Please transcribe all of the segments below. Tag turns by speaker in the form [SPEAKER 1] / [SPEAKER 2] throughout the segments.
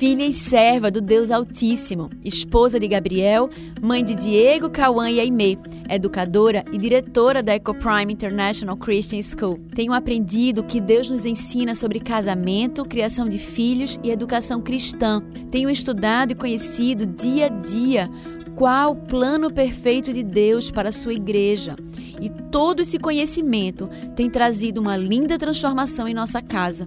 [SPEAKER 1] filha e serva do Deus Altíssimo, esposa de Gabriel, mãe de Diego, Cauã e Aimee, educadora e diretora da EcoPrime International Christian School. Tenho aprendido que Deus nos ensina sobre casamento, criação de filhos e educação cristã. Tenho estudado e conhecido dia a dia qual o plano perfeito de Deus para a sua igreja. E todo esse conhecimento tem trazido uma linda transformação em nossa casa,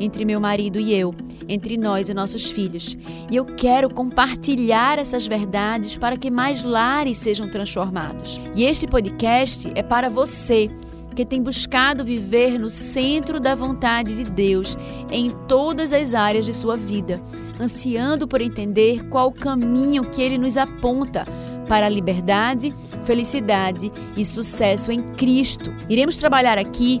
[SPEAKER 1] entre meu marido e eu, entre nós e nossos filhos. E eu quero compartilhar essas verdades para que mais lares sejam transformados. E este podcast é para você que tem buscado viver no centro da vontade de Deus em todas as áreas de sua vida, ansiando por entender qual o caminho que ele nos aponta para a liberdade, felicidade e sucesso em Cristo. Iremos trabalhar aqui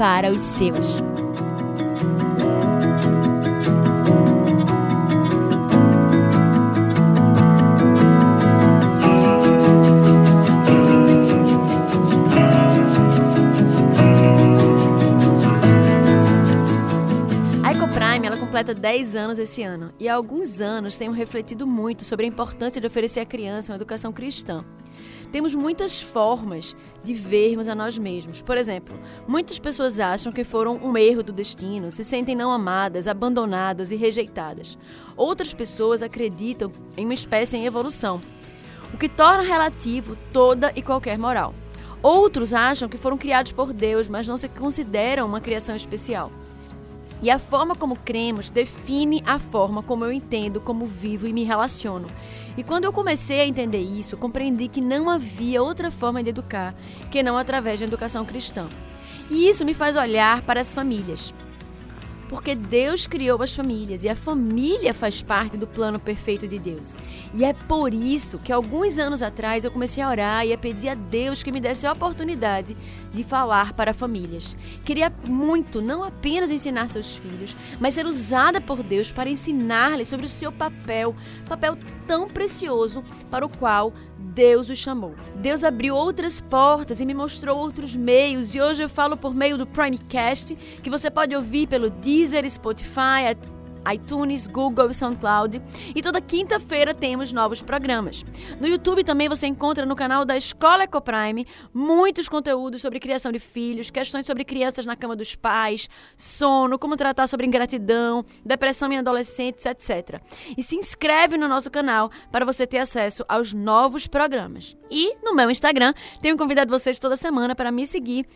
[SPEAKER 1] para os seus. Completa 10 anos esse ano e há alguns anos tenho refletido muito sobre a importância de oferecer à criança uma educação cristã. Temos muitas formas de vermos a nós mesmos. Por exemplo, muitas pessoas acham que foram um erro do destino, se sentem não amadas, abandonadas e rejeitadas. Outras pessoas acreditam em uma espécie em evolução, o que torna relativo toda e qualquer moral. Outros acham que foram criados por Deus, mas não se consideram uma criação especial. E a forma como cremos define a forma como eu entendo, como vivo e me relaciono. E quando eu comecei a entender isso, compreendi que não havia outra forma de educar que não através da educação cristã. E isso me faz olhar para as famílias. Porque Deus criou as famílias e a família faz parte do plano perfeito de Deus. E é por isso que alguns anos atrás eu comecei a orar e a pedir a Deus que me desse a oportunidade de falar para famílias. Queria muito não apenas ensinar seus filhos, mas ser usada por Deus para ensinar-lhes sobre o seu papel, papel tão precioso para o qual Deus os chamou. Deus abriu outras portas e me mostrou outros meios, e hoje eu falo por meio do Primecast, que você pode ouvir pelo Deezer, Spotify, iTunes, Google e SoundCloud. E toda quinta-feira temos novos programas. No YouTube também você encontra no canal da Escola Ecoprime muitos conteúdos sobre criação de filhos, questões sobre crianças na cama dos pais, sono, como tratar sobre ingratidão, depressão em adolescentes, etc. E se inscreve no nosso canal para você ter acesso aos novos programas. E no meu Instagram, tenho convidado vocês toda semana para me seguir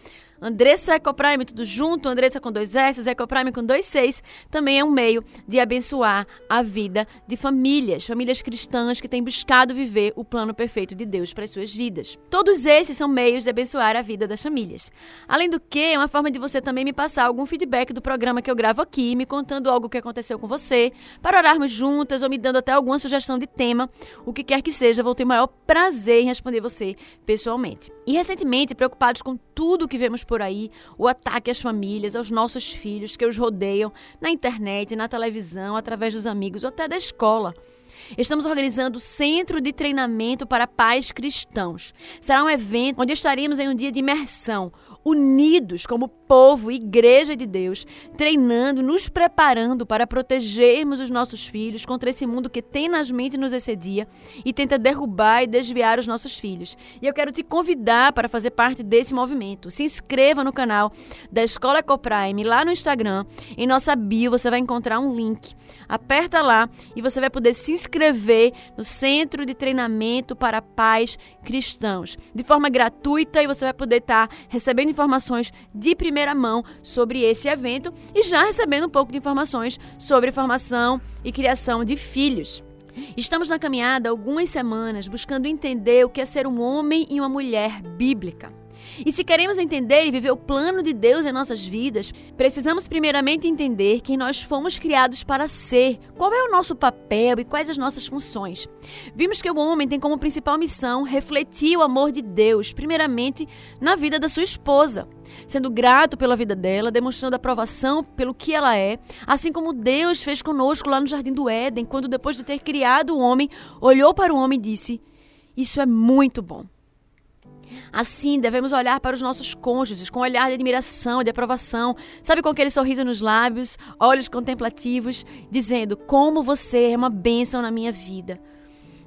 [SPEAKER 1] Andressa Ecoprime, tudo junto, Andressa com dois S, Ecoprime com dois seis, também é um meio de abençoar a vida de famílias, famílias cristãs que têm buscado viver o plano perfeito de Deus para as suas vidas. Todos esses são meios de abençoar a vida das famílias. Além do que, é uma forma de você também me passar algum feedback do programa que eu gravo aqui, me contando algo que aconteceu com você, para orarmos juntas ou me dando até alguma sugestão de tema, o que quer que seja, vou ter o maior prazer em responder você pessoalmente. E recentemente, preocupados com tudo que vemos por aí, o ataque às famílias, aos nossos filhos que os rodeiam na internet, na televisão, através dos amigos ou até da escola. Estamos organizando o Centro de Treinamento para Pais Cristãos. Será um evento onde estaremos em um dia de imersão, unidos como povo, igreja de Deus, treinando, nos preparando para protegermos os nossos filhos contra esse mundo que tenazmente nos excedia e tenta derrubar e desviar os nossos filhos. E eu quero te convidar para fazer parte desse movimento. Se inscreva no canal da Escola Ecoprime lá no Instagram. Em nossa bio você vai encontrar um link. Aperta lá e você vai poder se inscrever no Centro de Treinamento para Pais Cristãos de forma gratuita e você vai poder estar recebendo informações de primeira primeira mão sobre esse evento e já recebendo um pouco de informações sobre formação e criação de filhos. Estamos na caminhada algumas semanas buscando entender o que é ser um homem e uma mulher bíblica. E se queremos entender e viver o plano de Deus em nossas vidas, precisamos primeiramente entender que nós fomos criados para ser, qual é o nosso papel e quais as nossas funções. Vimos que o homem tem como principal missão refletir o amor de Deus, primeiramente na vida da sua esposa sendo grato pela vida dela, demonstrando aprovação pelo que ela é, assim como Deus fez conosco lá no Jardim do Éden, quando depois de ter criado o homem, olhou para o homem e disse: Isso é muito bom. Assim, devemos olhar para os nossos cônjuges com um olhar de admiração, de aprovação, sabe, com aquele sorriso nos lábios, olhos contemplativos, dizendo: Como você é uma bênção na minha vida.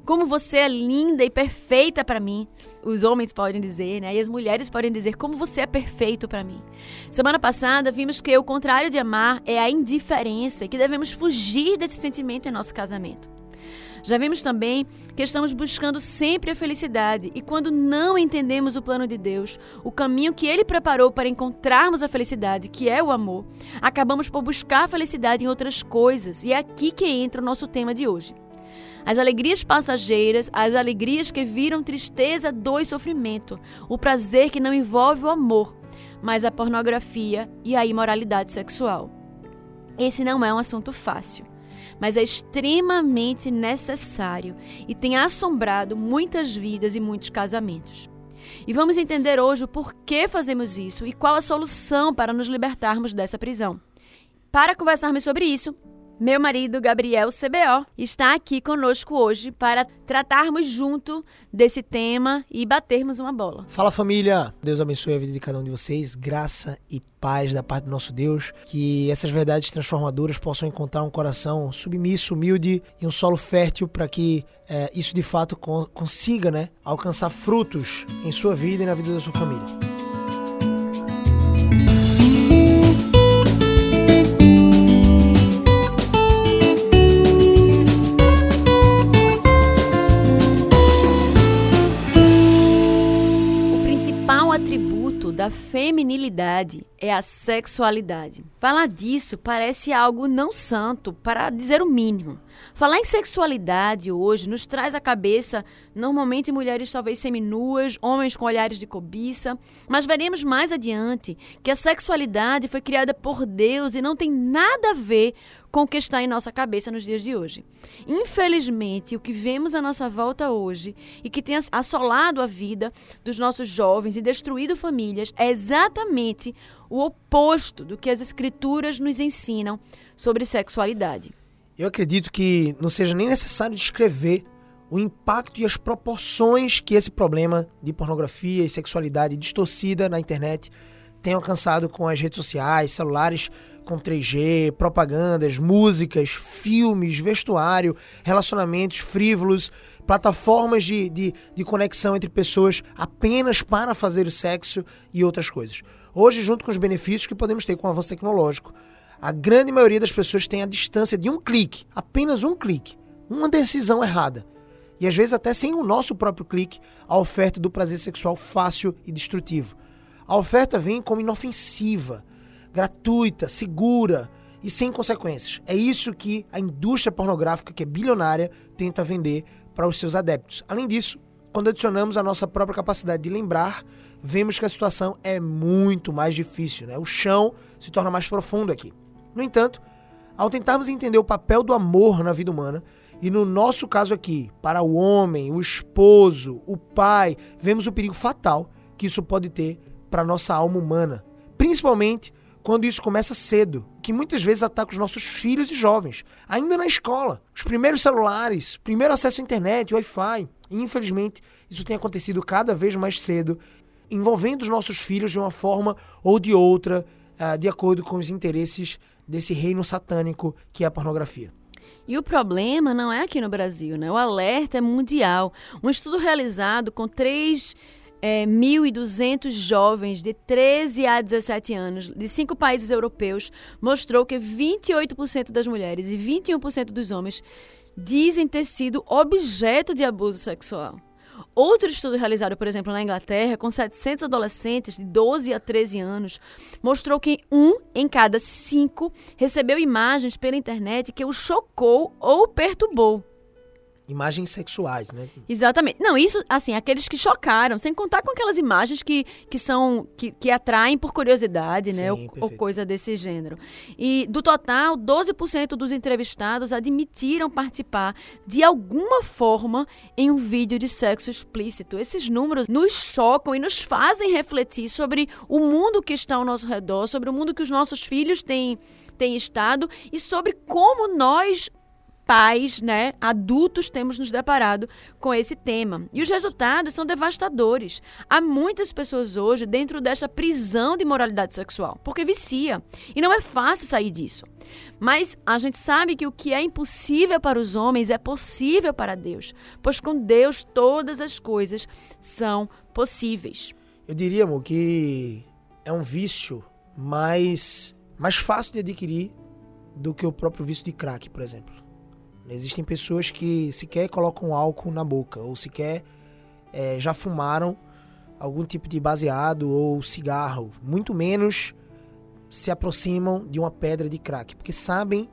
[SPEAKER 1] Como você é linda e perfeita para mim. Os homens podem dizer, né? E as mulheres podem dizer como você é perfeito para mim. Semana passada vimos que o contrário de amar é a indiferença e que devemos fugir desse sentimento em nosso casamento. Já vimos também que estamos buscando sempre a felicidade e quando não entendemos o plano de Deus, o caminho que ele preparou para encontrarmos a felicidade, que é o amor, acabamos por buscar a felicidade em outras coisas e é aqui que entra o nosso tema de hoje. As alegrias passageiras, as alegrias que viram tristeza, dor e sofrimento, o prazer que não envolve o amor, mas a pornografia e a imoralidade sexual. Esse não é um assunto fácil mas é extremamente necessário e tem assombrado muitas vidas e muitos casamentos. E vamos entender hoje o porquê fazemos isso e qual a solução para nos libertarmos dessa prisão. Para conversarmos sobre isso, meu marido, Gabriel CBO, está aqui conosco hoje para tratarmos junto desse tema e batermos uma bola.
[SPEAKER 2] Fala família, Deus abençoe a vida de cada um de vocês, graça e paz da parte do nosso Deus, que essas verdades transformadoras possam encontrar um coração submisso, humilde e um solo fértil para que é, isso de fato consiga né, alcançar frutos em sua vida e na vida da sua família.
[SPEAKER 1] Da feminilidade é a sexualidade. Falar disso parece algo não santo, para dizer o mínimo. Falar em sexualidade hoje nos traz à cabeça normalmente mulheres talvez seminuas, homens com olhares de cobiça, mas veremos mais adiante que a sexualidade foi criada por Deus e não tem nada a ver com o que está em nossa cabeça nos dias de hoje. Infelizmente, o que vemos à nossa volta hoje e que tem assolado a vida dos nossos jovens e destruído famílias é exatamente o oposto do que as escrituras nos ensinam sobre sexualidade.
[SPEAKER 2] Eu acredito que não seja nem necessário descrever o impacto e as proporções que esse problema de pornografia e sexualidade distorcida na internet tem alcançado com as redes sociais, celulares com 3G, propagandas, músicas, filmes, vestuário, relacionamentos frívolos, plataformas de, de, de conexão entre pessoas apenas para fazer o sexo e outras coisas. Hoje, junto com os benefícios que podemos ter com o avanço tecnológico, a grande maioria das pessoas tem a distância de um clique, apenas um clique, uma decisão errada. E às vezes até sem o nosso próprio clique, a oferta do prazer sexual fácil e destrutivo. A oferta vem como inofensiva, gratuita, segura e sem consequências. É isso que a indústria pornográfica, que é bilionária, tenta vender para os seus adeptos. Além disso, quando adicionamos a nossa própria capacidade de lembrar, vemos que a situação é muito mais difícil. Né? O chão se torna mais profundo aqui. No entanto, ao tentarmos entender o papel do amor na vida humana, e no nosso caso aqui, para o homem, o esposo, o pai, vemos o perigo fatal que isso pode ter para nossa alma humana. Principalmente quando isso começa cedo, que muitas vezes ataca os nossos filhos e jovens, ainda na escola. Os primeiros celulares, primeiro acesso à internet, Wi-Fi. Infelizmente, isso tem acontecido cada vez mais cedo, envolvendo os nossos filhos de uma forma ou de outra, uh, de acordo com os interesses desse reino satânico que é a pornografia.
[SPEAKER 1] E o problema não é aqui no Brasil, né? O alerta é mundial. Um estudo realizado com três é, 1.200 jovens de 13 a 17 anos de cinco países europeus mostrou que 28% das mulheres e 21% dos homens dizem ter sido objeto de abuso sexual. Outro estudo realizado, por exemplo, na Inglaterra, com 700 adolescentes de 12 a 13 anos, mostrou que um em cada cinco recebeu imagens pela internet que o chocou ou perturbou.
[SPEAKER 2] Imagens sexuais, né?
[SPEAKER 1] Exatamente. Não, isso, assim, aqueles que chocaram, sem contar com aquelas imagens que, que são, que, que atraem por curiosidade, né?
[SPEAKER 2] Sim,
[SPEAKER 1] Ou, ou coisa desse gênero. E do total, 12% dos entrevistados admitiram participar de alguma forma em um vídeo de sexo explícito. Esses números nos chocam e nos fazem refletir sobre o mundo que está ao nosso redor, sobre o mundo que os nossos filhos têm, têm estado e sobre como nós pais, né, adultos, temos nos deparado com esse tema. E os resultados são devastadores. Há muitas pessoas hoje dentro desta prisão de moralidade sexual, porque vicia. E não é fácil sair disso. Mas a gente sabe que o que é impossível para os homens é possível para Deus, pois com Deus todas as coisas são possíveis.
[SPEAKER 2] Eu diria, amor, que é um vício mais, mais fácil de adquirir do que o próprio vício de crack, por exemplo. Existem pessoas que sequer colocam álcool na boca, ou sequer é, já fumaram algum tipo de baseado ou cigarro, muito menos se aproximam de uma pedra de crack, porque sabem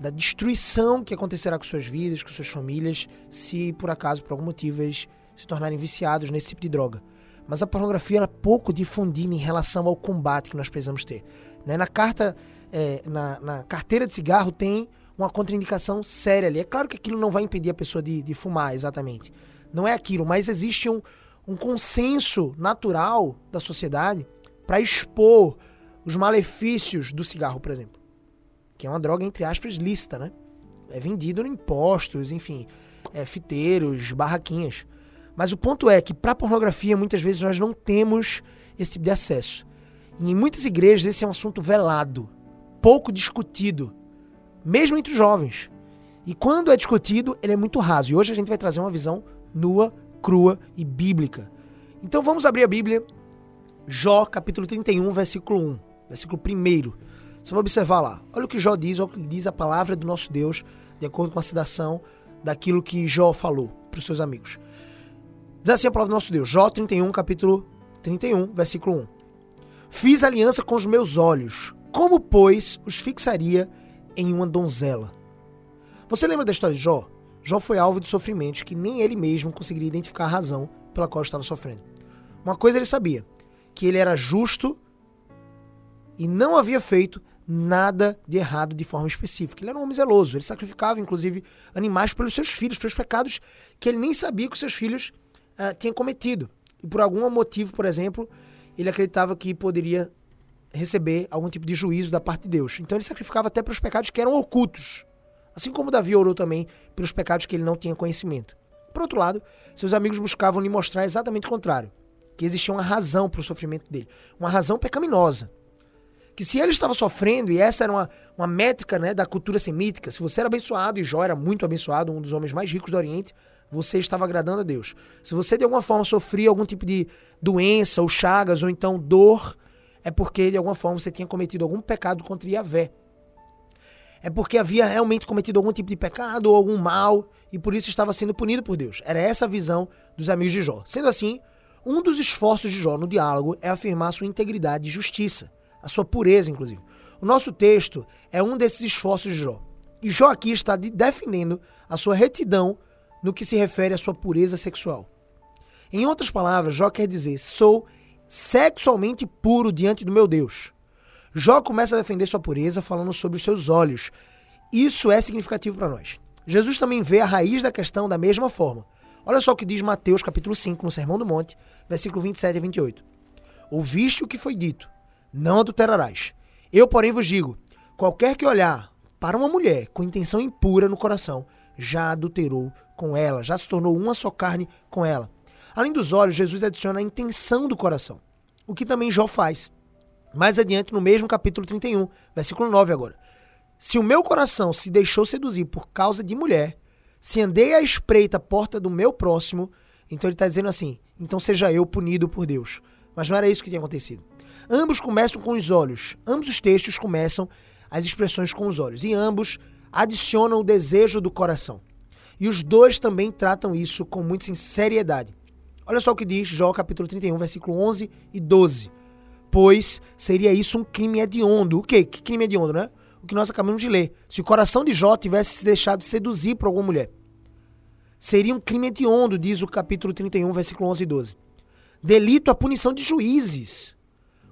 [SPEAKER 2] da destruição que acontecerá com suas vidas, com suas famílias, se por acaso, por algum motivo, eles se tornarem viciados nesse tipo de droga. Mas a pornografia é pouco difundida em relação ao combate que nós precisamos ter. Né? Na carta, é, na, na carteira de cigarro tem uma contraindicação séria ali. É claro que aquilo não vai impedir a pessoa de, de fumar, exatamente. Não é aquilo, mas existe um, um consenso natural da sociedade para expor os malefícios do cigarro, por exemplo. Que é uma droga, entre aspas, lícita, né? É vendido em impostos, enfim, é, fiteiros, barraquinhas. Mas o ponto é que para pornografia, muitas vezes nós não temos esse tipo de acesso. E em muitas igrejas esse é um assunto velado, pouco discutido mesmo entre os jovens. E quando é discutido, ele é muito raso. E hoje a gente vai trazer uma visão nua, crua e bíblica. Então vamos abrir a Bíblia, Jó, capítulo 31, versículo 1, versículo 1. Você vai observar lá. Olha o que Jó diz, olha o que diz a palavra do nosso Deus, de acordo com a citação daquilo que Jó falou para os seus amigos. Diz assim a palavra do nosso Deus, Jó 31, capítulo 31, versículo 1. Fiz aliança com os meus olhos, como, pois, os fixaria em uma donzela. Você lembra da história de Jó? Jó foi alvo de sofrimentos que nem ele mesmo conseguiria identificar a razão pela qual estava sofrendo. Uma coisa ele sabia, que ele era justo e não havia feito nada de errado de forma específica. Ele era um homem zeloso, ele sacrificava inclusive animais pelos seus filhos, pelos pecados que ele nem sabia que os seus filhos uh, tinham cometido. E por algum motivo, por exemplo, ele acreditava que poderia receber algum tipo de juízo da parte de Deus. Então ele sacrificava até pelos pecados que eram ocultos. Assim como Davi orou também pelos pecados que ele não tinha conhecimento. Por outro lado, seus amigos buscavam lhe mostrar exatamente o contrário, que existia uma razão para o sofrimento dele, uma razão pecaminosa. Que se ele estava sofrendo, e essa era uma, uma métrica né, da cultura semítica, se você era abençoado, e Jó era muito abençoado, um dos homens mais ricos do Oriente, você estava agradando a Deus. Se você de alguma forma sofria algum tipo de doença, ou chagas, ou então dor, é porque de alguma forma você tinha cometido algum pecado contra Yahvé. É porque havia realmente cometido algum tipo de pecado ou algum mal e por isso estava sendo punido por Deus. Era essa a visão dos amigos de Jó. Sendo assim, um dos esforços de Jó no diálogo é afirmar sua integridade e justiça, a sua pureza, inclusive. O nosso texto é um desses esforços de Jó. E Jó aqui está defendendo a sua retidão no que se refere à sua pureza sexual. Em outras palavras, Jó quer dizer: sou sexualmente puro diante do meu Deus. Jó começa a defender sua pureza falando sobre os seus olhos. Isso é significativo para nós. Jesus também vê a raiz da questão da mesma forma. Olha só o que diz Mateus capítulo 5, no Sermão do Monte, versículo 27 a 28. Ouviste o que foi dito, não adulterarás. Eu, porém, vos digo, qualquer que olhar para uma mulher com intenção impura no coração, já adulterou com ela, já se tornou uma só carne com ela. Além dos olhos, Jesus adiciona a intenção do coração, o que também Jó faz. Mais adiante, no mesmo capítulo 31, versículo 9 agora. Se o meu coração se deixou seduzir por causa de mulher, se andei à espreita porta do meu próximo, então ele está dizendo assim: então seja eu punido por Deus. Mas não era isso que tinha acontecido. Ambos começam com os olhos. Ambos os textos começam as expressões com os olhos. E ambos adicionam o desejo do coração. E os dois também tratam isso com muita seriedade. Olha só o que diz Jó capítulo 31, versículo 11 e 12. Pois seria isso um crime hediondo. O quê? Que crime hediondo, né? O que nós acabamos de ler. Se o coração de Jó tivesse se deixado seduzir por alguma mulher. Seria um crime hediondo, diz o capítulo 31, versículo 11 e 12. Delito a punição de juízes,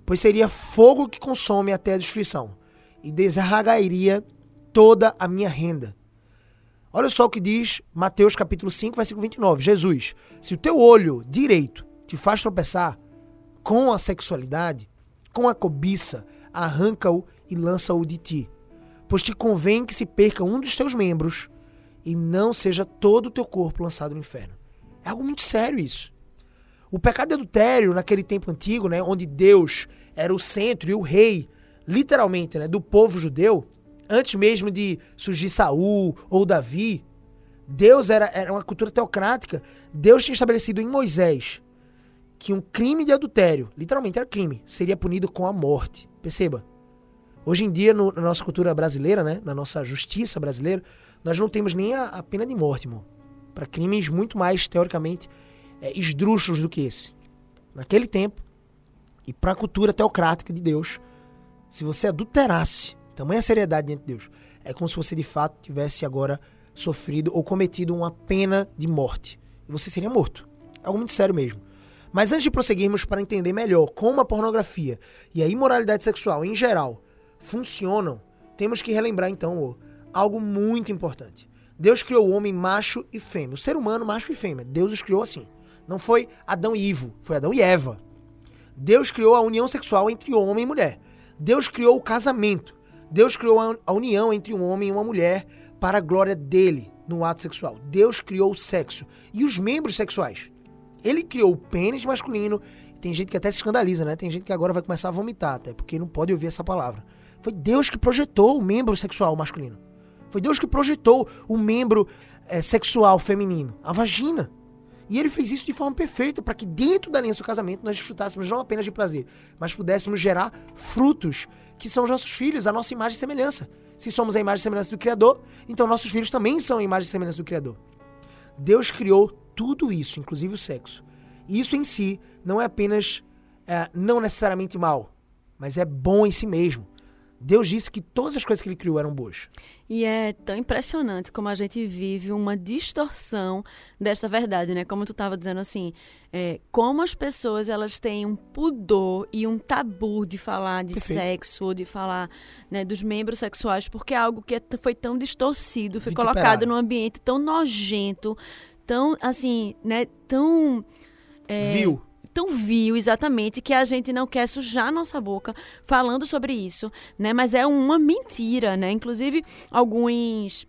[SPEAKER 2] pois seria fogo que consome até a destruição, e desarragaria toda a minha renda. Olha só o que diz Mateus capítulo 5, versículo 29. Jesus, se o teu olho direito te faz tropeçar com a sexualidade, com a cobiça, arranca-o e lança-o de ti. Pois te convém que se perca um dos teus membros e não seja todo o teu corpo lançado no inferno. É algo muito sério isso. O pecado de adultério, naquele tempo antigo, né, onde Deus era o centro e o rei, literalmente, né, do povo judeu, antes mesmo de surgir Saul ou Davi, Deus era, era uma cultura teocrática. Deus tinha estabelecido em Moisés que um crime de adultério, literalmente era crime, seria punido com a morte. Perceba. Hoje em dia, no, na nossa cultura brasileira, né, na nossa justiça brasileira, nós não temos nem a, a pena de morte, irmão. Para crimes muito mais, teoricamente, é, esdrúxulos do que esse. Naquele tempo, e para a cultura teocrática de Deus, se você adulterasse, tamanha seriedade diante de Deus, é como se você de fato tivesse agora sofrido ou cometido uma pena de morte. Você seria morto. É algo muito sério mesmo. Mas antes de prosseguirmos para entender melhor como a pornografia e a imoralidade sexual em geral funcionam, temos que relembrar então algo muito importante. Deus criou o homem macho e fêmea, o ser humano macho e fêmea. Deus os criou assim. Não foi Adão e Ivo, foi Adão e Eva. Deus criou a união sexual entre homem e mulher. Deus criou o casamento. Deus criou a união entre um homem e uma mulher para a glória dele no ato sexual. Deus criou o sexo e os membros sexuais. Ele criou o pênis masculino. Tem gente que até se escandaliza, né? Tem gente que agora vai começar a vomitar, até porque não pode ouvir essa palavra. Foi Deus que projetou o membro sexual masculino. Foi Deus que projetou o membro é, sexual feminino, a vagina. E ele fez isso de forma perfeita, para que dentro da aliança do casamento nós desfrutássemos não apenas de prazer, mas pudéssemos gerar frutos, que são os nossos filhos, a nossa imagem e semelhança. Se somos a imagem e semelhança do Criador, então nossos filhos também são a imagem e semelhança do Criador. Deus criou tudo isso, inclusive o sexo. E isso em si não é apenas, é, não necessariamente mal, mas é bom em si mesmo. Deus disse que todas as coisas que ele criou eram boas.
[SPEAKER 1] E é tão impressionante como a gente vive uma distorção desta verdade, né? Como tu estava dizendo assim, é, como as pessoas elas têm um pudor e um tabu de falar de Perfeito. sexo, de falar né, dos membros sexuais, porque é algo que é foi tão distorcido, foi Vituperado. colocado num ambiente tão nojento, tão assim, né? Tão
[SPEAKER 2] é, Viu
[SPEAKER 1] tão vil, exatamente, que a gente não quer sujar nossa boca falando sobre isso, né? Mas é uma mentira, né? Inclusive, alguns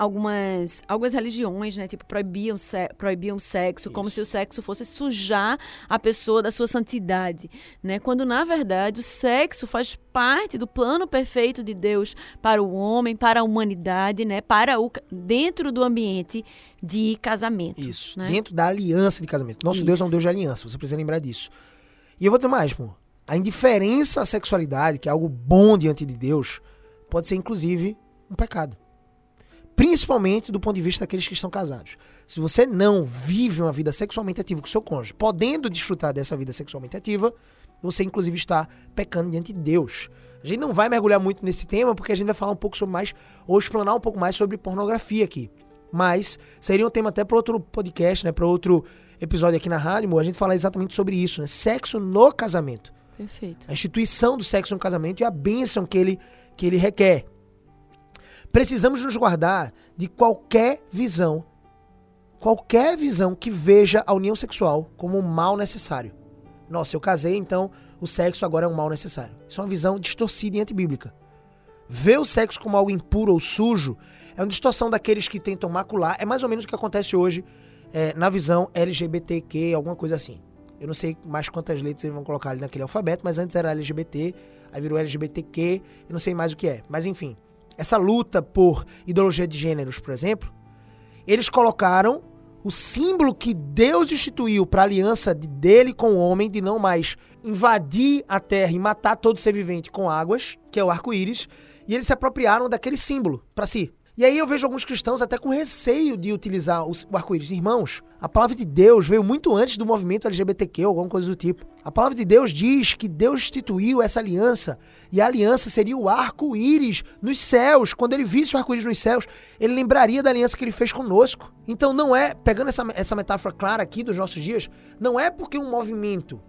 [SPEAKER 1] algumas, algumas religiões, né, tipo, proibiam, se, proibiam sexo, Isso. como se o sexo fosse sujar a pessoa da sua santidade, né? Quando na verdade o sexo faz parte do plano perfeito de Deus para o homem, para a humanidade, né, para o dentro do ambiente de casamento.
[SPEAKER 2] Isso,
[SPEAKER 1] né?
[SPEAKER 2] dentro da aliança de casamento. Nosso Isso. Deus é um Deus de aliança, você precisa lembrar disso. E eu vou dizer mais, pô. A indiferença à sexualidade, que é algo bom diante de Deus, pode ser inclusive um pecado principalmente do ponto de vista daqueles que estão casados. Se você não vive uma vida sexualmente ativa com seu cônjuge, podendo desfrutar dessa vida sexualmente ativa, você inclusive está pecando diante de Deus. A gente não vai mergulhar muito nesse tema porque a gente vai falar um pouco sobre mais ou explanar um pouco mais sobre pornografia aqui. Mas seria um tema até para outro podcast, né, para outro episódio aqui na rádio, a gente falar exatamente sobre isso, né? Sexo no casamento.
[SPEAKER 1] Perfeito.
[SPEAKER 2] A instituição do sexo no casamento e a bênção que ele que ele requer. Precisamos nos guardar de qualquer visão, qualquer visão que veja a união sexual como um mal necessário. Nossa, eu casei, então o sexo agora é um mal necessário. Isso é uma visão distorcida e antibíblica. Ver o sexo como algo impuro ou sujo é uma distorção daqueles que tentam macular. É mais ou menos o que acontece hoje é, na visão LGBTQ, alguma coisa assim. Eu não sei mais quantas letras eles vão colocar ali naquele alfabeto, mas antes era LGBT, aí virou LGBTQ, eu não sei mais o que é. Mas enfim, essa luta por ideologia de gêneros, por exemplo, eles colocaram o símbolo que Deus instituiu para a aliança dele com o homem de não mais invadir a terra e matar todo ser vivente com águas, que é o arco-íris, e eles se apropriaram daquele símbolo para si. E aí eu vejo alguns cristãos até com receio de utilizar o arco-íris. Irmãos, a palavra de Deus veio muito antes do movimento LGBTQ ou alguma coisa do tipo. A palavra de Deus diz que Deus instituiu essa aliança e a aliança seria o arco-íris nos céus. Quando ele visse o arco-íris nos céus, ele lembraria da aliança que ele fez conosco. Então não é, pegando essa, essa metáfora clara aqui dos nossos dias, não é porque um movimento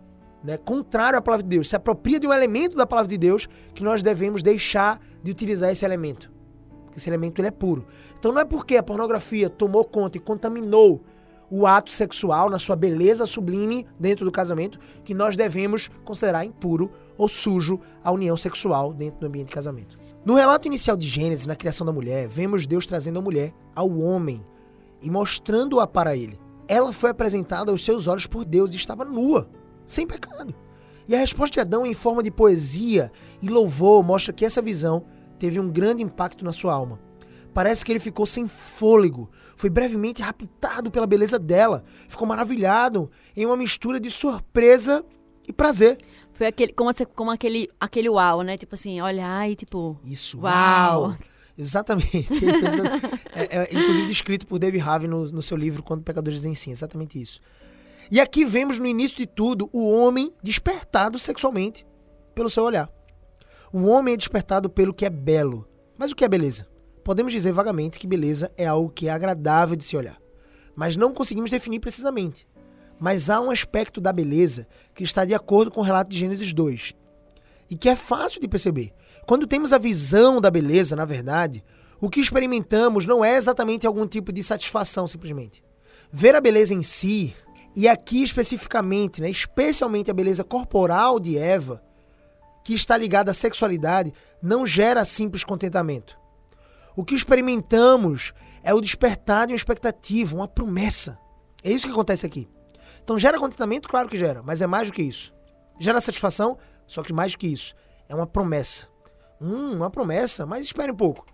[SPEAKER 2] né, contrário à palavra de Deus se apropria de um elemento da palavra de Deus que nós devemos deixar de utilizar esse elemento. Porque esse elemento ele é puro. Então não é porque a pornografia tomou conta e contaminou o ato sexual na sua beleza sublime dentro do casamento que nós devemos considerar impuro ou sujo a união sexual dentro do ambiente de casamento. No relato inicial de Gênesis, na criação da mulher, vemos Deus trazendo a mulher ao homem e mostrando-a para ele. Ela foi apresentada aos seus olhos por Deus e estava nua, sem pecado. E a resposta de Adão, em forma de poesia e louvor, mostra que essa visão teve um grande impacto na sua alma. Parece que ele ficou sem fôlego, foi brevemente raptado pela beleza dela, ficou maravilhado em uma mistura de surpresa e prazer.
[SPEAKER 1] Foi aquele, como, como aquele, aquele uau, né? Tipo assim, olhar e tipo.
[SPEAKER 2] Isso, uau! uau. Exatamente. é, é, inclusive descrito por David Harvey no, no seu livro Quando Pecadores Dizem Sim, exatamente isso. E aqui vemos no início de tudo o homem despertado sexualmente pelo seu olhar. O homem é despertado pelo que é belo. Mas o que é beleza? Podemos dizer vagamente que beleza é algo que é agradável de se olhar, mas não conseguimos definir precisamente. Mas há um aspecto da beleza que está de acordo com o relato de Gênesis 2 e que é fácil de perceber. Quando temos a visão da beleza, na verdade, o que experimentamos não é exatamente algum tipo de satisfação, simplesmente. Ver a beleza em si, e aqui especificamente, né, especialmente a beleza corporal de Eva, que está ligada à sexualidade não gera simples contentamento. O que experimentamos é o despertar de uma expectativa, uma promessa. É isso que acontece aqui. Então gera contentamento? Claro que gera, mas é mais do que isso. Gera satisfação? Só que mais do que isso. É uma promessa. Hum, uma promessa? Mas espere um pouco.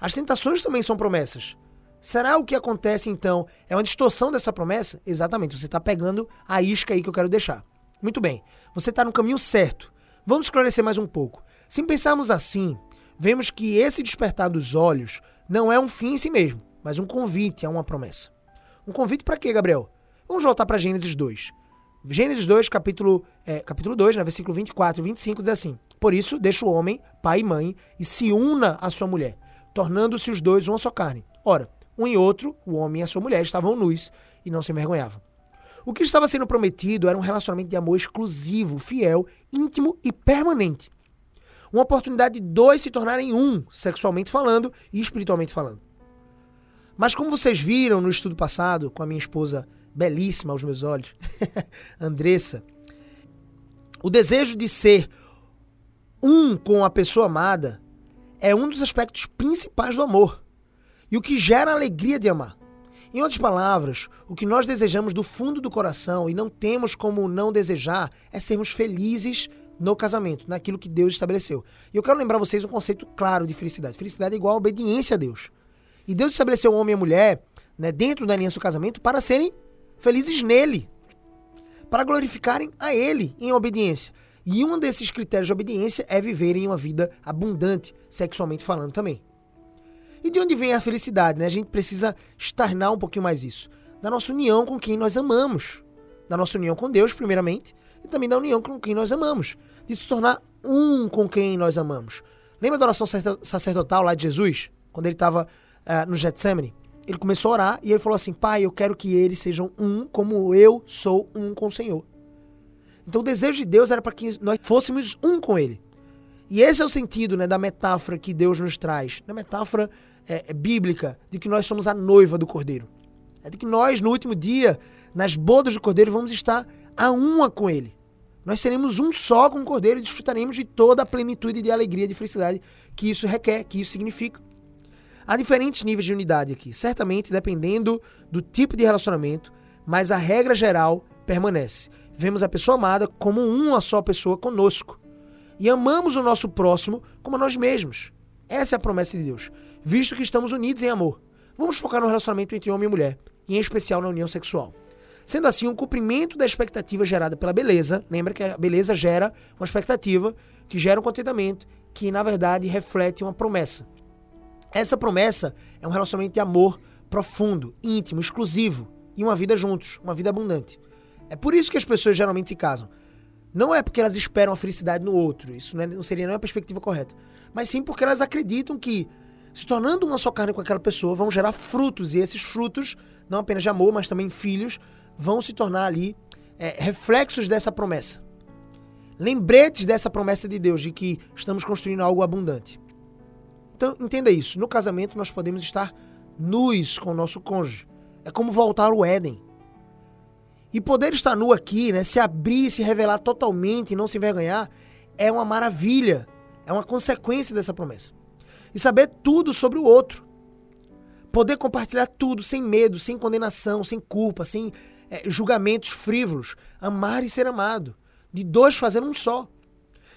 [SPEAKER 2] As tentações também são promessas. Será o que acontece então é uma distorção dessa promessa? Exatamente, você está pegando a isca aí que eu quero deixar. Muito bem, você está no caminho certo. Vamos esclarecer mais um pouco. Se pensarmos assim, vemos que esse despertar dos olhos não é um fim em si mesmo, mas um convite a uma promessa. Um convite para quê, Gabriel? Vamos voltar para Gênesis 2. Gênesis 2, capítulo, é, capítulo 2, né, versículo 24 e 25, diz assim: Por isso, deixa o homem, pai e mãe, e se una à sua mulher, tornando-se os dois uma só carne. Ora, um e outro, o homem e a sua mulher, estavam nus e não se envergonhavam. O que estava sendo prometido era um relacionamento de amor exclusivo, fiel, íntimo e permanente. Uma oportunidade de dois se tornarem um, sexualmente falando e espiritualmente falando. Mas como vocês viram no estudo passado, com a minha esposa belíssima aos meus olhos, Andressa, o desejo de ser um com a pessoa amada é um dos aspectos principais do amor e o que gera a alegria de amar. Em outras palavras, o que nós desejamos do fundo do coração e não temos como não desejar é sermos felizes no casamento, naquilo que Deus estabeleceu. E eu quero lembrar vocês um conceito claro de felicidade. Felicidade é igual a obediência a Deus. E Deus estabeleceu o homem e a mulher né, dentro da aliança do casamento para serem felizes nele, para glorificarem a Ele em obediência. E um desses critérios de obediência é viverem uma vida abundante, sexualmente falando também. E de onde vem a felicidade? Né? A gente precisa externar um pouquinho mais isso. Da nossa união com quem nós amamos. Da nossa união com Deus, primeiramente, e também da união com quem nós amamos. De se tornar um com quem nós amamos. Lembra da oração sacerdotal lá de Jesus? Quando ele estava uh, eh, no Getsemane? Ele começou a orar e ele falou assim: Pai, eu quero que eles sejam um como eu sou um com o Senhor. Então o desejo de Deus era para que nós fôssemos um com Ele. E esse é o sentido né, da metáfora que Deus nos traz. Da metáfora é, é, bíblica de que nós somos a noiva do Cordeiro. É de que nós, no último dia, nas bodas do Cordeiro, vamos estar a uma com Ele. Nós seremos um só com o Cordeiro e desfrutaremos de toda a plenitude de alegria, de felicidade que isso requer, que isso significa. Há diferentes níveis de unidade aqui, certamente dependendo do tipo de relacionamento, mas a regra geral permanece. Vemos a pessoa amada como uma só pessoa conosco. E amamos o nosso próximo como a nós mesmos. Essa é a promessa de Deus visto que estamos unidos em amor. Vamos focar no relacionamento entre homem e mulher, e em especial na união sexual. Sendo assim, um cumprimento da expectativa gerada pela beleza, lembra que a beleza gera uma expectativa, que gera um contentamento, que na verdade reflete uma promessa. Essa promessa é um relacionamento de amor profundo, íntimo, exclusivo e uma vida juntos, uma vida abundante. É por isso que as pessoas geralmente se casam. Não é porque elas esperam a felicidade no outro, isso não, é, não seria nem a perspectiva correta, mas sim porque elas acreditam que, se tornando uma só carne com aquela pessoa, vão gerar frutos, e esses frutos, não apenas de amor, mas também filhos, vão se tornar ali é, reflexos dessa promessa. Lembretes dessa promessa de Deus, de que estamos construindo algo abundante. Então, entenda isso. No casamento, nós podemos estar nus com o nosso cônjuge. É como voltar ao Éden. E poder estar nu aqui, né, se abrir, se revelar totalmente e não se envergonhar, é uma maravilha. É uma consequência dessa promessa. E saber tudo sobre o outro. Poder compartilhar tudo sem medo, sem condenação, sem culpa, sem é, julgamentos frívolos. Amar e ser amado. De dois fazer um só.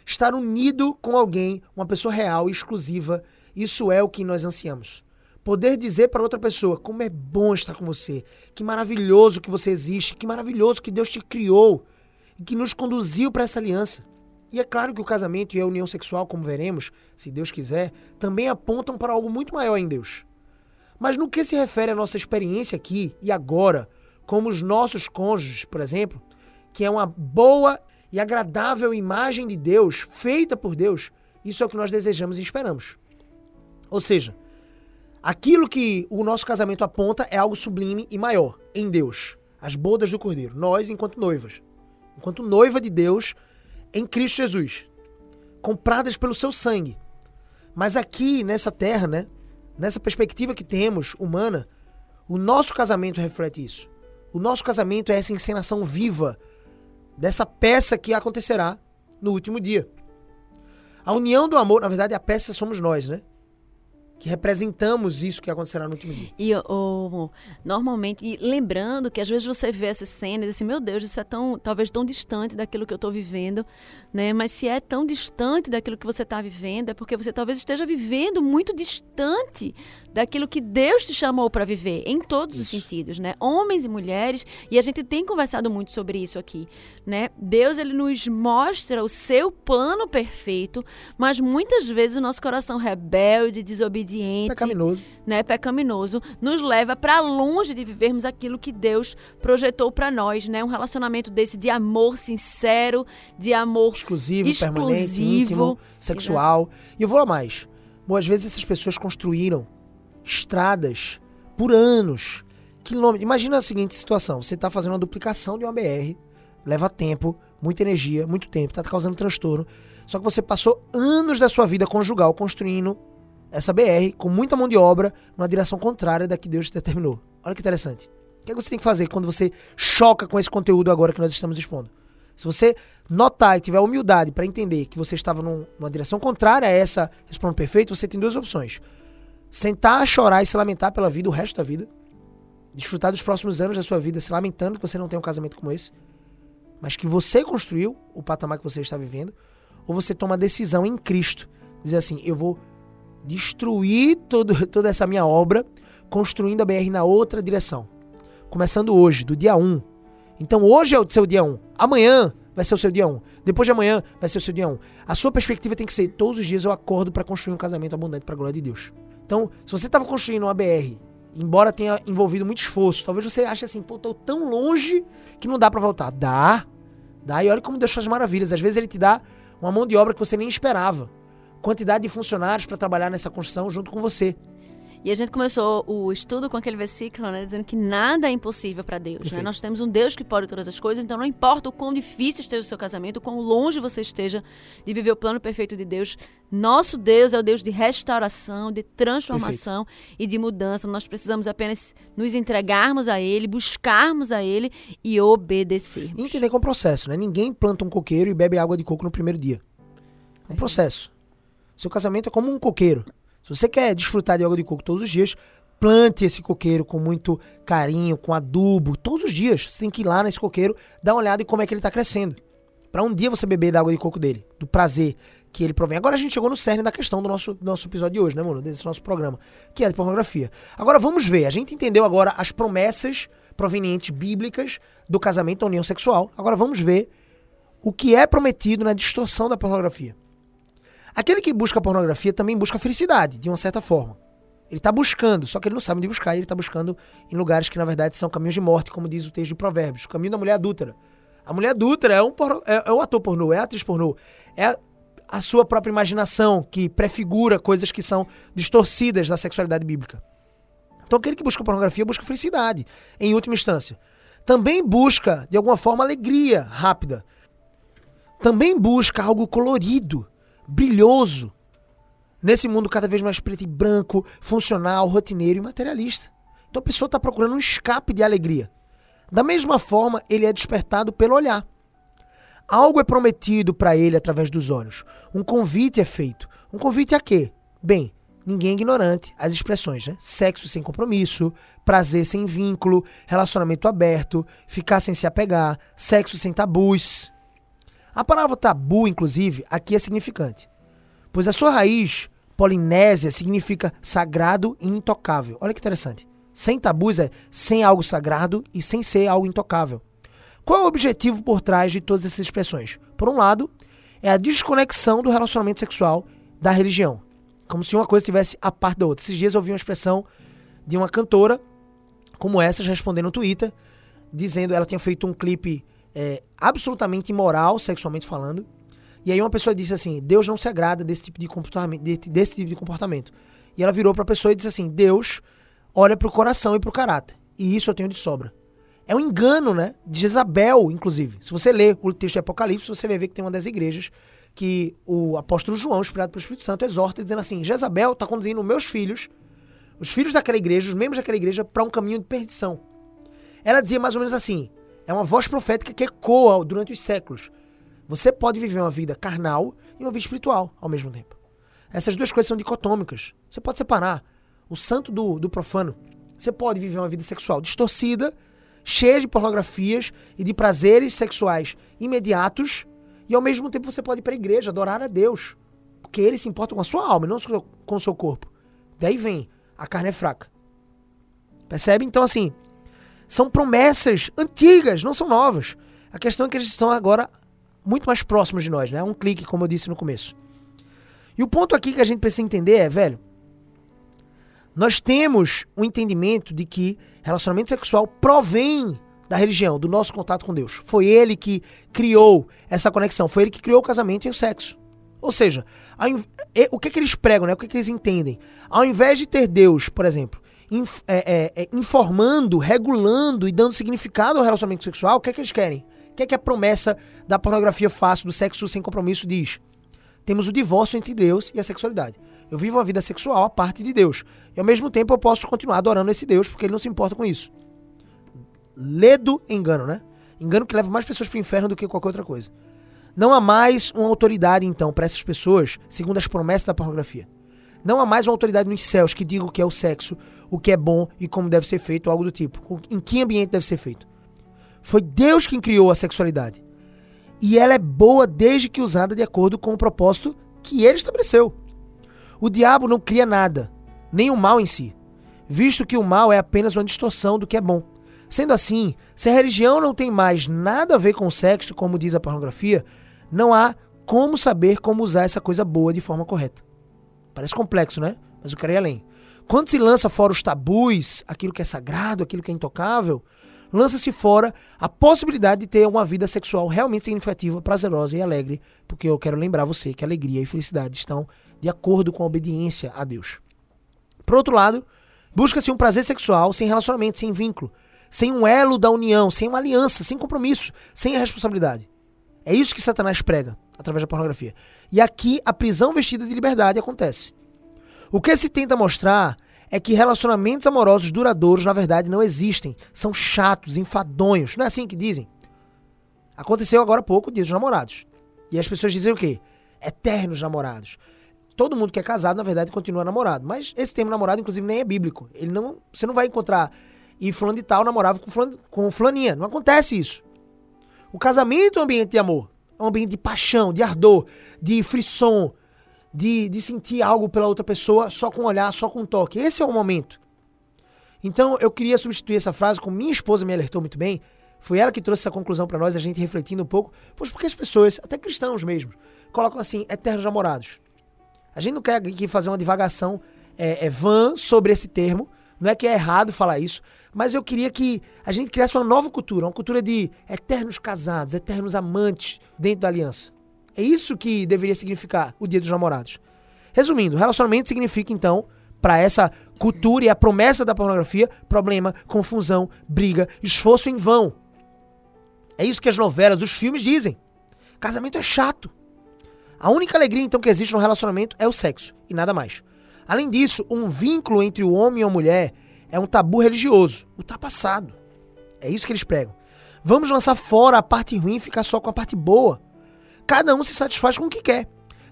[SPEAKER 2] Estar unido com alguém, uma pessoa real e exclusiva, isso é o que nós ansiamos. Poder dizer para outra pessoa como é bom estar com você, que maravilhoso que você existe, que maravilhoso que Deus te criou e que nos conduziu para essa aliança. E é claro que o casamento e a união sexual, como veremos, se Deus quiser, também apontam para algo muito maior em Deus. Mas no que se refere à nossa experiência aqui e agora, como os nossos cônjuges, por exemplo, que é uma boa e agradável imagem de Deus, feita por Deus, isso é o que nós desejamos e esperamos. Ou seja, Aquilo que o nosso casamento aponta é algo sublime e maior em Deus. As bodas do Cordeiro. Nós, enquanto noivas. Enquanto noiva de Deus em Cristo Jesus. Compradas pelo seu sangue. Mas aqui, nessa terra, né? Nessa perspectiva que temos, humana, o nosso casamento reflete isso. O nosso casamento é essa encenação viva dessa peça que acontecerá no último dia. A união do amor, na verdade, a peça somos nós, né? Que representamos isso que acontecerá no último dia.
[SPEAKER 1] E oh, normalmente, e lembrando que às vezes você vê essa cena e diz assim, meu Deus, isso é tão, talvez tão distante daquilo que eu estou vivendo, né? Mas se é tão distante daquilo que você está vivendo, é porque você talvez esteja vivendo muito distante daquilo que Deus te chamou para viver, em todos isso. os sentidos, né? Homens e mulheres, e a gente tem conversado muito sobre isso aqui, né? Deus ele nos mostra o seu plano perfeito, mas muitas vezes o nosso coração rebelde, desobediente,
[SPEAKER 2] pecaminoso,
[SPEAKER 1] né, pecaminoso, nos leva para longe de vivermos aquilo que Deus projetou para nós, né? Um relacionamento desse de amor sincero, de amor
[SPEAKER 2] exclusivo, exclusivo permanente, íntimo, sexual. Exato. E eu vou lá mais. Boas vezes essas pessoas construíram estradas por anos, quilômetros. Imagina a seguinte situação: você está fazendo uma duplicação de uma BR, leva tempo, muita energia, muito tempo, está causando transtorno. Só que você passou anos da sua vida conjugal construindo essa BR com muita mão de obra numa direção contrária da que Deus te determinou. Olha que interessante. O que, é que você tem que fazer quando você choca com esse conteúdo agora que nós estamos expondo? Se você notar e tiver humildade para entender que você estava num, numa direção contrária a essa, esse plano perfeito, você tem duas opções sentar, chorar e se lamentar pela vida o resto da vida. Desfrutar dos próximos anos da sua vida se lamentando que você não tem um casamento como esse. Mas que você construiu o patamar que você está vivendo. Ou você toma a decisão em Cristo. Dizer assim, eu vou destruir todo, toda essa minha obra, construindo a BR na outra direção. Começando hoje, do dia 1. Então hoje é o seu dia 1. Amanhã vai ser o seu dia 1. Depois de amanhã vai ser o seu dia 1. A sua perspectiva tem que ser, todos os dias eu acordo para construir um casamento abundante para a glória de Deus. Então, se você estava construindo uma BR, embora tenha envolvido muito esforço, talvez você ache assim, pô, tô tão longe que não dá para voltar. Dá. Dá. E olha como Deus faz maravilhas. Às vezes ele te dá uma mão de obra que você nem esperava. Quantidade de funcionários para trabalhar nessa construção junto com você.
[SPEAKER 1] E a gente começou o estudo com aquele versículo, né, dizendo que nada é impossível para Deus. Né? Nós temos um Deus que pode todas as coisas, então não importa o quão difícil esteja o seu casamento, o quão longe você esteja de viver o plano perfeito de Deus, nosso Deus é o Deus de restauração, de transformação perfeito. e de mudança. Nós precisamos apenas nos entregarmos a Ele, buscarmos a Ele e obedecermos.
[SPEAKER 2] E entender com o processo, né? Ninguém planta um coqueiro e bebe água de coco no primeiro dia. É um processo. Seu casamento é como um coqueiro. Se você quer desfrutar de água de coco todos os dias, plante esse coqueiro com muito carinho, com adubo, todos os dias. Você tem que ir lá nesse coqueiro, dar uma olhada em como é que ele está crescendo. Para um dia você beber da água de coco dele, do prazer que ele provém. Agora a gente chegou no cerne da questão do nosso, nosso episódio de hoje, né, mano? Desse nosso programa, que é de pornografia. Agora vamos ver, a gente entendeu agora as promessas provenientes bíblicas do casamento da união sexual. Agora vamos ver o que é prometido na distorção da pornografia. Aquele que busca pornografia também busca felicidade, de uma certa forma. Ele está buscando, só que ele não sabe onde buscar, e ele está buscando em lugares que na verdade são caminhos de morte, como diz o texto de Provérbios. O caminho da mulher adúltera. A mulher adúltera é um, porno, é, é um ator pornô, é a atriz pornô. É a, a sua própria imaginação que prefigura coisas que são distorcidas da sexualidade bíblica. Então aquele que busca pornografia busca felicidade, em última instância. Também busca, de alguma forma, alegria rápida. Também busca algo colorido, brilhoso, nesse mundo cada vez mais preto e branco, funcional, rotineiro e materialista. Então a pessoa está procurando um escape de alegria. Da mesma forma, ele é despertado pelo olhar. Algo é prometido para ele através dos olhos. Um convite é feito. Um convite a quê? Bem, ninguém é ignorante às expressões, né? Sexo sem compromisso, prazer sem vínculo, relacionamento aberto, ficar sem se apegar, sexo sem tabus. A palavra tabu, inclusive, aqui é significante, pois a sua raiz polinésia significa sagrado e intocável. Olha que interessante. Sem tabus é sem algo sagrado e sem ser algo intocável. Qual é o objetivo por trás de todas essas expressões? Por um lado, é a desconexão do relacionamento sexual da religião, como se uma coisa estivesse a parte da outra. Esses dias eu ouvi uma expressão de uma cantora como essa respondendo no Twitter, dizendo ela tinha feito um clipe é, absolutamente imoral, sexualmente falando. E aí uma pessoa disse assim: Deus não se agrada desse tipo de comportamento, desse tipo de comportamento. E ela virou para a pessoa e disse assim: Deus olha para o coração e para o caráter. E isso eu tenho de sobra. É um engano, né? De Jezabel, inclusive. Se você ler o texto de Apocalipse, você vai ver que tem uma das igrejas que o apóstolo João, inspirado pelo Espírito Santo, exorta, dizendo assim: Jezabel está conduzindo meus filhos, os filhos daquela igreja, os membros daquela igreja, para um caminho de perdição. Ela dizia mais ou menos assim: é uma voz profética que ecoa durante os séculos. Você pode viver uma vida carnal e uma vida espiritual ao mesmo tempo. Essas duas coisas são dicotômicas. Você pode separar o santo do, do profano. Você pode viver uma vida sexual distorcida, cheia de pornografias e de prazeres sexuais imediatos, e ao mesmo tempo você pode ir para a igreja adorar a Deus, porque ele se importa com a sua alma, não com o seu corpo. Daí vem, a carne é fraca. Percebe? Então, assim, são promessas antigas, não são novas. A questão é que eles estão agora muito mais próximos de nós, né? Um clique, como eu disse no começo. E o ponto aqui que a gente precisa entender é, velho, nós temos um entendimento de que relacionamento sexual provém da religião, do nosso contato com Deus. Foi ele que criou essa conexão, foi ele que criou o casamento e o sexo. Ou seja, o que, que eles pregam, né? o que, que eles entendem? Ao invés de ter Deus, por exemplo, inf é, é, é, informando, regulando e dando significado ao relacionamento sexual, o que, que eles querem? O que, que a promessa da pornografia fácil, do sexo sem compromisso diz? Temos o divórcio entre Deus e a sexualidade. Eu vivo uma vida sexual à parte de Deus. E ao mesmo tempo eu posso continuar adorando esse Deus, porque ele não se importa com isso. Ledo engano, né? Engano que leva mais pessoas para o inferno do que qualquer outra coisa. Não há mais uma autoridade, então, para essas pessoas, segundo as promessas da pornografia. Não há mais uma autoridade nos céus que diga o que é o sexo, o que é bom e como deve ser feito, algo do tipo. Em que ambiente deve ser feito. Foi Deus quem criou a sexualidade. E ela é boa desde que usada de acordo com o propósito que ele estabeleceu. O diabo não cria nada, nem o mal em si, visto que o mal é apenas uma distorção do que é bom. Sendo assim, se a religião não tem mais nada a ver com o sexo, como diz a pornografia, não há como saber como usar essa coisa boa de forma correta. Parece complexo, né? Mas eu quero ir além. Quando se lança fora os tabus, aquilo que é sagrado, aquilo que é intocável, lança-se fora a possibilidade de ter uma vida sexual realmente significativa, prazerosa e alegre, porque eu quero lembrar você que alegria e felicidade estão de acordo com a obediência a Deus. Por outro lado, busca-se um prazer sexual sem relacionamento, sem vínculo, sem um elo da união, sem uma aliança, sem compromisso, sem a responsabilidade. É isso que Satanás prega através da pornografia. E aqui a prisão vestida de liberdade acontece. O que se tenta mostrar é que relacionamentos amorosos duradouros, na verdade, não existem. São chatos, enfadonhos. Não é assim que dizem? Aconteceu agora há pouco o dia dos namorados. E as pessoas dizem o quê? Eternos namorados todo mundo que é casado, na verdade, continua namorado. Mas esse termo namorado, inclusive, nem é bíblico. Ele não, você não vai encontrar e fulano de tal namorava com, fulano, com fulaninha. Não acontece isso. O casamento é um ambiente de amor. É um ambiente de paixão, de ardor, de frisson, de, de sentir algo pela outra pessoa só com olhar, só com toque. Esse é o momento. Então eu queria substituir essa frase com minha esposa me alertou muito bem. Foi ela que trouxe essa conclusão para nós, a gente refletindo um pouco. Pois porque as pessoas, até cristãos mesmo, colocam assim, eternos namorados. A gente não quer aqui fazer uma divagação é, é vã sobre esse termo. Não é que é errado falar isso, mas eu queria que a gente criasse uma nova cultura, uma cultura de eternos casados, eternos amantes dentro da aliança. É isso que deveria significar o Dia dos Namorados. Resumindo, relacionamento significa então, para essa cultura e a promessa da pornografia, problema, confusão, briga, esforço em vão. É isso que as novelas, os filmes dizem. Casamento é chato. A única alegria então que existe no relacionamento é o sexo e nada mais. Além disso, um vínculo entre o homem e a mulher é um tabu religioso, ultrapassado. É isso que eles pregam. Vamos lançar fora a parte ruim e ficar só com a parte boa. Cada um se satisfaz com o que quer.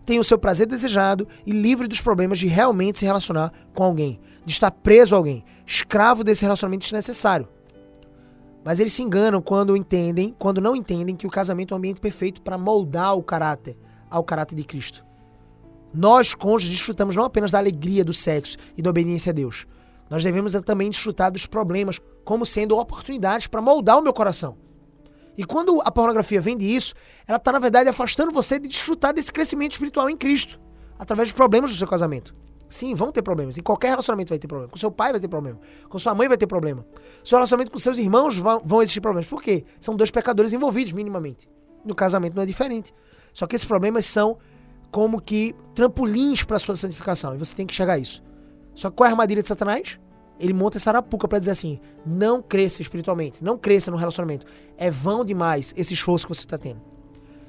[SPEAKER 2] Tem o seu prazer desejado e livre dos problemas de realmente se relacionar com alguém, de estar preso a alguém, escravo desse relacionamento desnecessário. Mas eles se enganam quando entendem, quando não entendem que o casamento é um ambiente perfeito para moldar o caráter ao caráter de Cristo. Nós, cônjuges, desfrutamos não apenas da alegria do sexo e da obediência a Deus, nós devemos também desfrutar dos problemas como sendo oportunidades para moldar o meu coração. E quando a pornografia vem disso, ela está, na verdade, afastando você de desfrutar desse crescimento espiritual em Cristo, através dos problemas do seu casamento. Sim, vão ter problemas. Em qualquer relacionamento vai ter problema. Com seu pai vai ter problema. Com sua mãe vai ter problema. Seu relacionamento com seus irmãos vão, vão existir problemas. Por quê? São dois pecadores envolvidos, minimamente. No casamento não é diferente. Só que esses problemas são como que trampolins para sua santificação. E você tem que chegar a isso. Só que qual é a armadilha de Satanás? Ele monta essa arapuca para dizer assim: não cresça espiritualmente, não cresça no relacionamento. É vão demais esse esforço que você está tendo.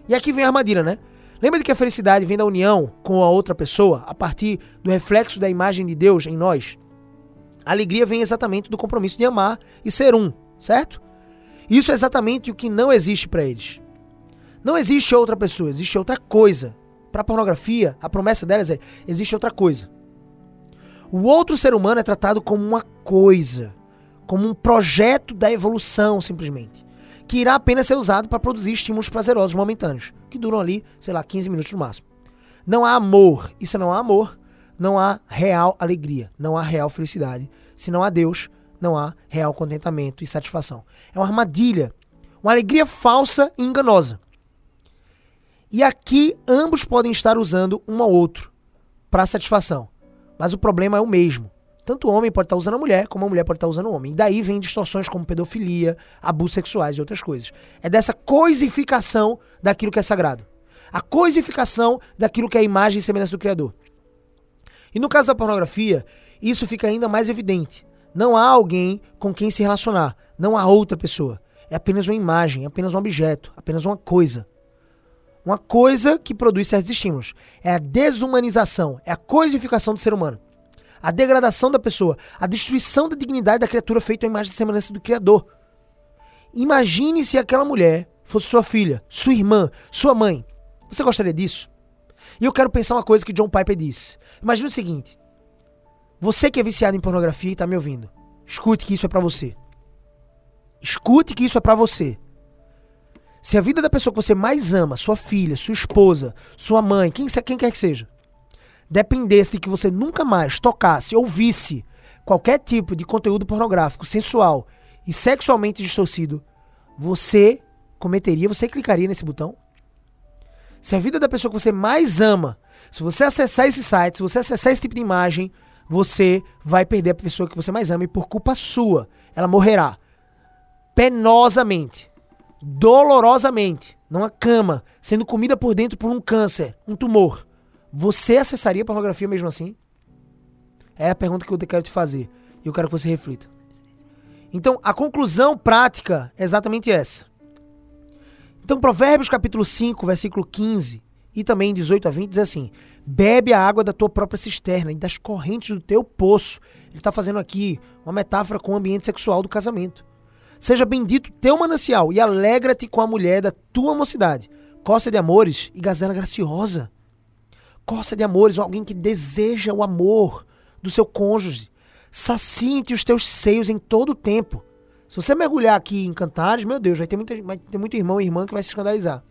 [SPEAKER 2] E aqui vem a armadilha, né? Lembra de que a felicidade vem da união com a outra pessoa, a partir do reflexo da imagem de Deus em nós? A alegria vem exatamente do compromisso de amar e ser um, certo? Isso é exatamente o que não existe para eles. Não existe outra pessoa, existe outra coisa. Para pornografia, a promessa delas é: existe outra coisa. O outro ser humano é tratado como uma coisa, como um projeto da evolução, simplesmente, que irá apenas ser usado para produzir estímulos prazerosos momentâneos, que duram ali, sei lá, 15 minutos no máximo. Não há amor. E se não há amor, não há real alegria, não há real felicidade. Se não há Deus, não há real contentamento e satisfação. É uma armadilha, uma alegria falsa e enganosa. E aqui ambos podem estar usando um ao outro para satisfação. Mas o problema é o mesmo. Tanto o homem pode estar usando a mulher, como a mulher pode estar usando o homem. E daí vem distorções como pedofilia, abusos sexuais e outras coisas. É dessa coisificação daquilo que é sagrado. A coisificação daquilo que é a imagem e semelhança do Criador. E no caso da pornografia, isso fica ainda mais evidente. Não há alguém com quem se relacionar. Não há outra pessoa. É apenas uma imagem, é apenas um objeto, apenas uma coisa. Uma coisa que produz certos estímulos. É a desumanização, é a coisificação do ser humano. A degradação da pessoa, a destruição da dignidade da criatura feita à imagem e semelhança do Criador. Imagine se aquela mulher fosse sua filha, sua irmã, sua mãe. Você gostaria disso? E eu quero pensar uma coisa que John Piper disse. Imagine o seguinte: você que é viciado em pornografia e está me ouvindo, escute que isso é para você. Escute que isso é para você. Se a vida da pessoa que você mais ama, sua filha, sua esposa, sua mãe, quem, quem quer que seja, dependesse de que você nunca mais tocasse ou visse qualquer tipo de conteúdo pornográfico, sensual e sexualmente distorcido, você cometeria, você clicaria nesse botão? Se a vida da pessoa que você mais ama, se você acessar esse site, se você acessar esse tipo de imagem, você vai perder a pessoa que você mais ama e por culpa sua, ela morrerá penosamente dolorosamente, numa cama, sendo comida por dentro por um câncer, um tumor, você acessaria pornografia mesmo assim? É a pergunta que eu quero te fazer. E eu quero que você reflita. Então, a conclusão prática é exatamente essa. Então, Provérbios capítulo 5, versículo 15 e também 18 a 20 diz assim: Bebe a água da tua própria cisterna e das correntes do teu poço. Ele está fazendo aqui uma metáfora com o ambiente sexual do casamento. Seja bendito teu manancial e alegra-te com a mulher da tua mocidade. Coça de amores e gazela graciosa. Coça de amores, alguém que deseja o amor do seu cônjuge. Sacinte os teus seios em todo o tempo. Se você mergulhar aqui em cantares, meu Deus, vai ter, muita, vai ter muito irmão e irmã que vai se escandalizar.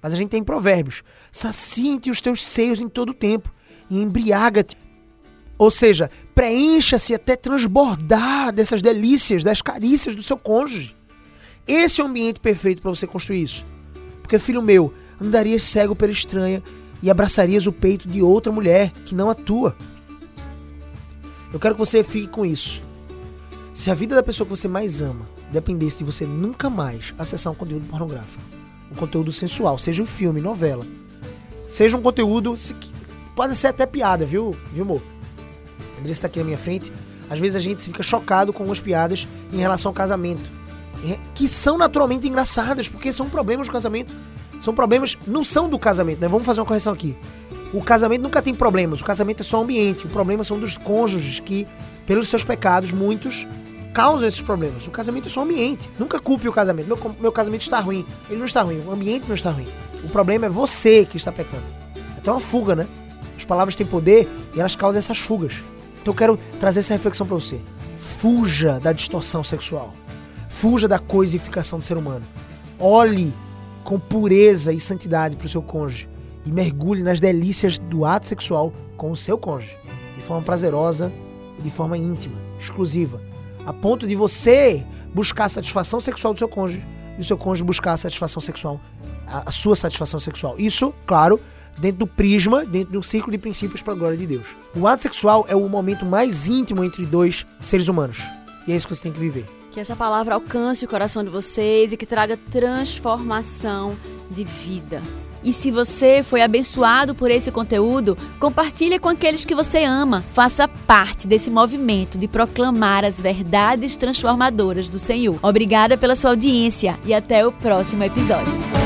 [SPEAKER 2] Mas a gente tem provérbios. Sacinte os teus seios em todo o tempo e embriaga-te ou seja, preencha-se até transbordar dessas delícias, das carícias do seu cônjuge. Esse é o ambiente perfeito para você construir isso. Porque, filho meu, andarias cego pela estranha e abraçarias o peito de outra mulher que não a tua. Eu quero que você fique com isso. Se a vida da pessoa que você mais ama dependesse de você nunca mais acessar um conteúdo pornográfico, um conteúdo sensual, seja um filme, novela, seja um conteúdo. Pode ser até piada, viu, viu, amor? Andressa está aqui na minha frente. Às vezes a gente fica chocado com algumas piadas em relação ao casamento. Que são naturalmente engraçadas, porque são problemas do casamento. São problemas. Não são do casamento, né? Vamos fazer uma correção aqui. O casamento nunca tem problemas, o casamento é só ambiente. O problema são dos cônjuges que, pelos seus pecados, muitos causam esses problemas. O casamento é só ambiente. Nunca culpe o casamento. Meu, meu casamento está ruim. Ele não está ruim, o ambiente não está ruim. O problema é você que está pecando. É uma fuga, né? As palavras têm poder e elas causam essas fugas. Então eu quero trazer essa reflexão para você. Fuja da distorção sexual. Fuja da coisificação do ser humano. Olhe com pureza e santidade para o seu cônjuge e mergulhe nas delícias do ato sexual com o seu cônjuge, de forma prazerosa e de forma íntima, exclusiva, a ponto de você buscar a satisfação sexual do seu cônjuge e o seu cônjuge buscar a satisfação sexual, a, a sua satisfação sexual. Isso, claro, dentro do prisma, dentro de um círculo de princípios para a glória de Deus. O ato sexual é o momento mais íntimo entre dois seres humanos. E é isso que você tem que viver.
[SPEAKER 1] Que essa palavra alcance o coração de vocês e que traga transformação de vida. E se você foi abençoado por esse conteúdo, compartilhe com aqueles que você ama. Faça parte desse movimento de proclamar as verdades transformadoras do Senhor. Obrigada pela sua audiência e até o próximo episódio.